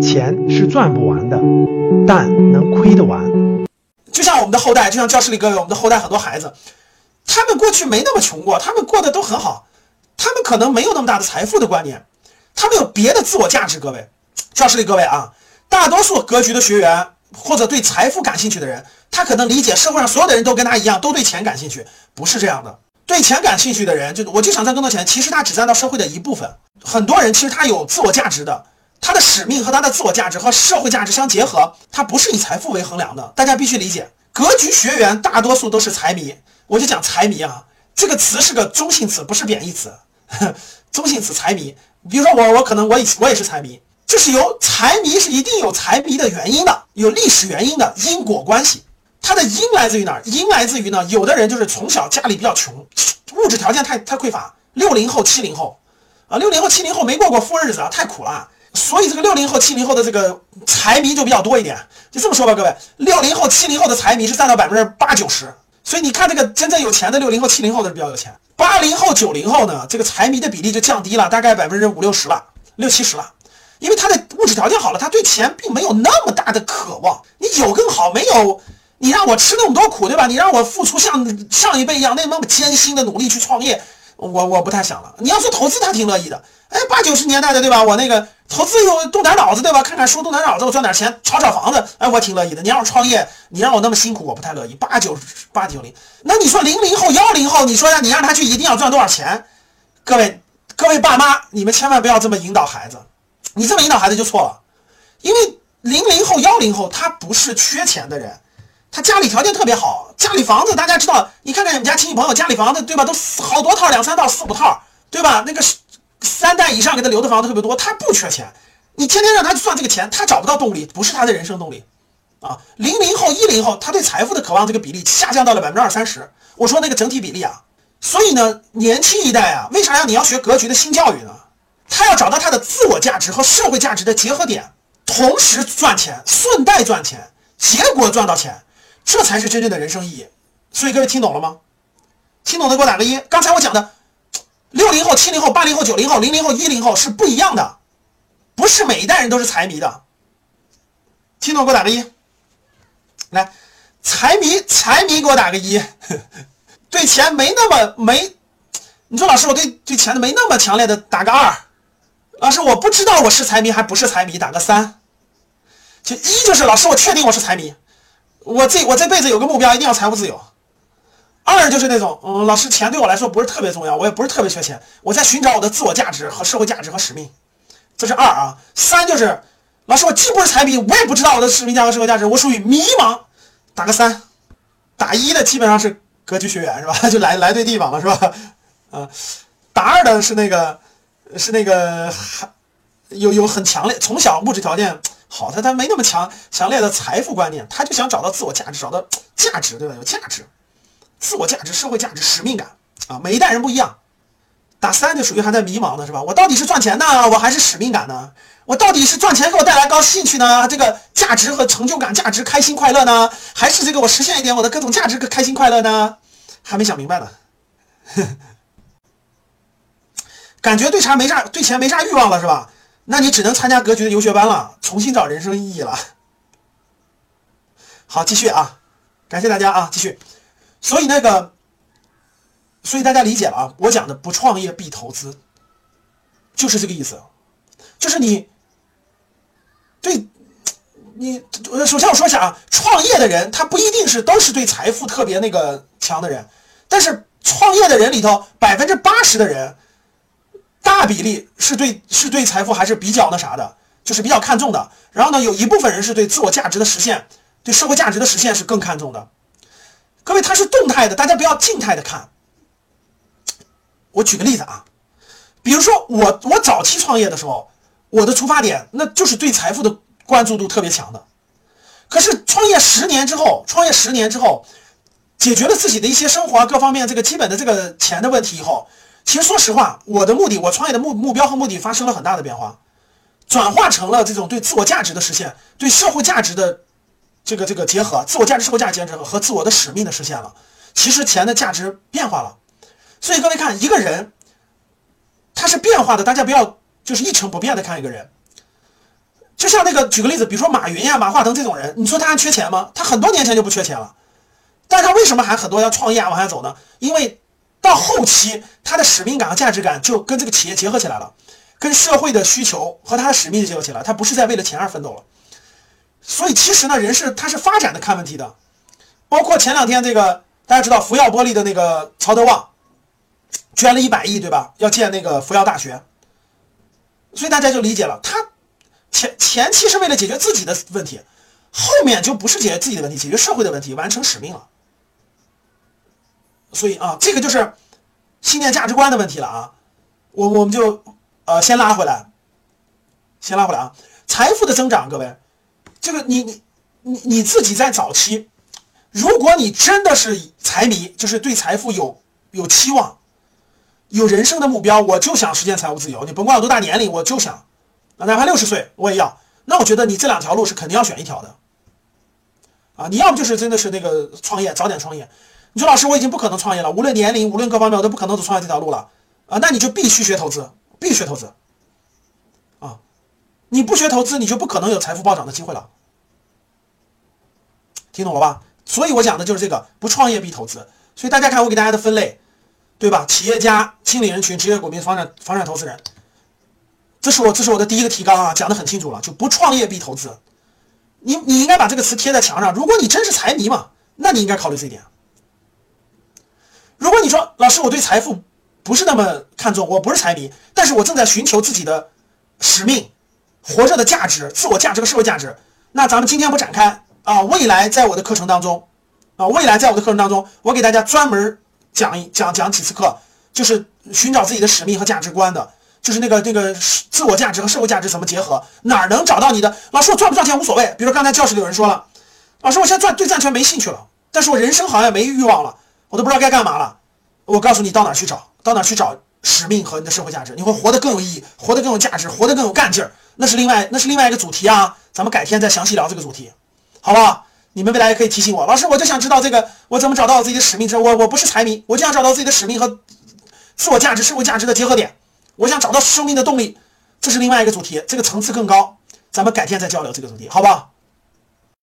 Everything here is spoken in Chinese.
钱是赚不完的，但能亏得完。就像我们的后代，就像教室里各位，我们的后代很多孩子，他们过去没那么穷过，他们过得都很好，他们可能没有那么大的财富的观念，他们有别的自我价值。各位，教室里各位啊，大多数格局的学员或者对财富感兴趣的人，他可能理解社会上所有的人都跟他一样，都对钱感兴趣，不是这样的。对钱感兴趣的人，就我就想赚更多钱，其实他只占到社会的一部分。很多人其实他有自我价值的。他的使命和他的自我价值和社会价值相结合，他不是以财富为衡量的。大家必须理解，格局学员大多数都是财迷。我就讲财迷啊，这个词是个中性词，不是贬义词。中性词财迷，比如说我，我可能我以我也是财迷，这是由财迷是一定有财迷的原因的，有历史原因的因果关系。它的因来自于哪儿？因来自于呢？有的人就是从小家里比较穷，物质条件太太匮乏。六零后、七零后啊，六零后、七零后没过过富日子啊，太苦了。所以这个六零后、七零后的这个财迷就比较多一点，就这么说吧，各位，六零后、七零后的财迷是占到百分之八九十。所以你看，这个真正有钱的六零后、七零后的比较有钱，八零后、九零后呢，这个财迷的比例就降低了，大概百分之五六十了，六七十了，因为他的物质条件好了，他对钱并没有那么大的渴望。你有更好，没有你让我吃那么多苦，对吧？你让我付出像上一辈一样那那么艰辛的努力去创业，我我不太想了。你要说投资，他挺乐意的。哎，八九十年代的，对吧？我那个投资又动点脑子，对吧？看看书，动点脑子，我赚点钱，炒炒房子，哎，我挺乐意的。你让我创业，你让我那么辛苦，我不太乐意。八九八九零，那你说零零后、幺零后，你说让你让他去一定要赚多少钱？各位各位爸妈，你们千万不要这么引导孩子，你这么引导孩子就错了。因为零零后、幺零后他不是缺钱的人，他家里条件特别好，家里房子大家知道，你看看你们家亲戚朋友家里房子，对吧？都好多套，两三套、四五套，对吧？那个。三代以上给他留的房子特别多，他不缺钱。你天天让他去赚这个钱，他找不到动力，不是他的人生动力啊。零零后、一零后，他对财富的渴望这个比例下降到了百分之二三十。我说那个整体比例啊，所以呢，年轻一代啊，为啥要你要学格局的新教育呢？他要找到他的自我价值和社会价值的结合点，同时赚钱，顺带赚钱，结果赚到钱，这才是真正的人生意义。所以各位听懂了吗？听懂的给我打个一。刚才我讲的。六零后、七零后、八零后、九零后、零零后、一零后是不一样的，不是每一代人都是财迷的。听懂给我打个一。来，财迷，财迷给我打个一。对钱没那么没，你说老师我对对钱的没那么强烈的，打个二。老师我不知道我是财迷还不是财迷，打个三。就一就是老师我确定我是财迷，我这我这辈子有个目标，一定要财务自由。二就是那种，嗯，老师，钱对我来说不是特别重要，我也不是特别缺钱，我在寻找我的自我价值和社会价值和使命，这是二啊。三就是，老师，我既不是财迷，我也不知道我的使命价和社会价值，我属于迷茫，打个三。打一的基本上是格局学员是吧？就来来对地方了是吧？啊，打二的是那个是那个有有很强烈，从小物质条件好，他他没那么强强烈的财富观念，他就想找到自我价值，找到价值，对吧？有价值。自我价值、社会价值、使命感啊，每一代人不一样。打三就属于还在迷茫的是吧？我到底是赚钱呢，我还是使命感呢？我到底是赚钱给我带来高兴趣呢？这个价值和成就感、价值、开心快乐呢？还是这个我实现一点我的各种价值、开心快乐呢？还没想明白呢。感觉对啥没啥，对钱没啥欲望了是吧？那你只能参加格局的游学班了，重新找人生意义了。好，继续啊，感谢大家啊，继续。所以那个，所以大家理解了啊？我讲的不创业必投资，就是这个意思。就是你，对，你首先我说一下啊，创业的人他不一定是都是对财富特别那个强的人，但是创业的人里头百分之八十的人，大比例是对是对财富还是比较那啥的，就是比较看重的。然后呢，有一部分人是对自我价值的实现、对社会价值的实现是更看重的。各位，它是动态的，大家不要静态的看。我举个例子啊，比如说我我早期创业的时候，我的出发点那就是对财富的关注度特别强的。可是创业十年之后，创业十年之后，解决了自己的一些生活各方面这个基本的这个钱的问题以后，其实说实话，我的目的，我创业的目目标和目的发生了很大的变化，转化成了这种对自我价值的实现，对社会价值的。这个这个结合自我价值、社会价值结合和自我的使命的实现了，其实钱的价值变化了。所以各位看，一个人他是变化的，大家不要就是一成不变的看一个人。就像那个举个例子，比如说马云呀、马化腾这种人，你说他还缺钱吗？他很多年前就不缺钱了，但是他为什么还很多要创业啊往下走呢？因为到后期他的使命感和价值感就跟这个企业结合起来了，跟社会的需求和他的使命结合起来，他不是在为了钱而奋斗了。所以其实呢，人是他是发展的看问题的，包括前两天这个大家知道福耀玻璃的那个曹德旺捐了一百亿，对吧？要建那个福耀大学，所以大家就理解了，他前前期是为了解决自己的问题，后面就不是解决自己的问题，解决社会的问题，完成使命了。所以啊，这个就是信念价值观的问题了啊。我我们就呃先拉回来，先拉回来啊，财富的增长，各位。这个你你你你自己在早期，如果你真的是财迷，就是对财富有有期望，有人生的目标，我就想实现财务自由。你甭管有多大年龄，我就想，哪怕六十岁我也要。那我觉得你这两条路是肯定要选一条的，啊，你要么就是真的是那个创业，早点创业。你说老师我已经不可能创业了，无论年龄，无论各方面，我都不可能走创业这条路了啊，那你就必须学投资，必须学投资，啊，你不学投资，你就不可能有财富暴涨的机会了。听懂了吧？所以我讲的就是这个，不创业必投资。所以大家看我给大家的分类，对吧？企业家、清理人群、职业股民、房产房产投资人，这是我这是我的第一个提纲啊，讲的很清楚了，就不创业必投资。你你应该把这个词贴在墙上。如果你真是财迷嘛，那你应该考虑这一点。你说老师我对财富不是那么看重，我不是财迷，但是我正在寻求自己的使命、活着的价值、自我价值和社会价值，那咱们今天不展开。啊，未来在我的课程当中，啊，未来在我的课程当中，我给大家专门讲一讲讲几次课，就是寻找自己的使命和价值观的，就是那个那个自我价值和社会价值怎么结合，哪儿能找到你的？老师，我赚不赚钱无所谓。比如刚才教室里有人说了，老师，我现在赚对赚钱没兴趣了，但是我人生好像没欲望了，我都不知道该干嘛了。我告诉你，到哪去找？到哪去找使命和你的社会价值？你会活得更有意义，活得更有价值，活得更有干劲儿。那是另外那是另外一个主题啊，咱们改天再详细聊这个主题。好不好？你们未来也可以提醒我，老师，我就想知道这个，我怎么找到自己的使命？这我我不是财迷，我就想找到自己的使命和自我价值、社会价值的结合点。我想找到生命的动力，这是另外一个主题，这个层次更高，咱们改天再交流这个主题，好不好？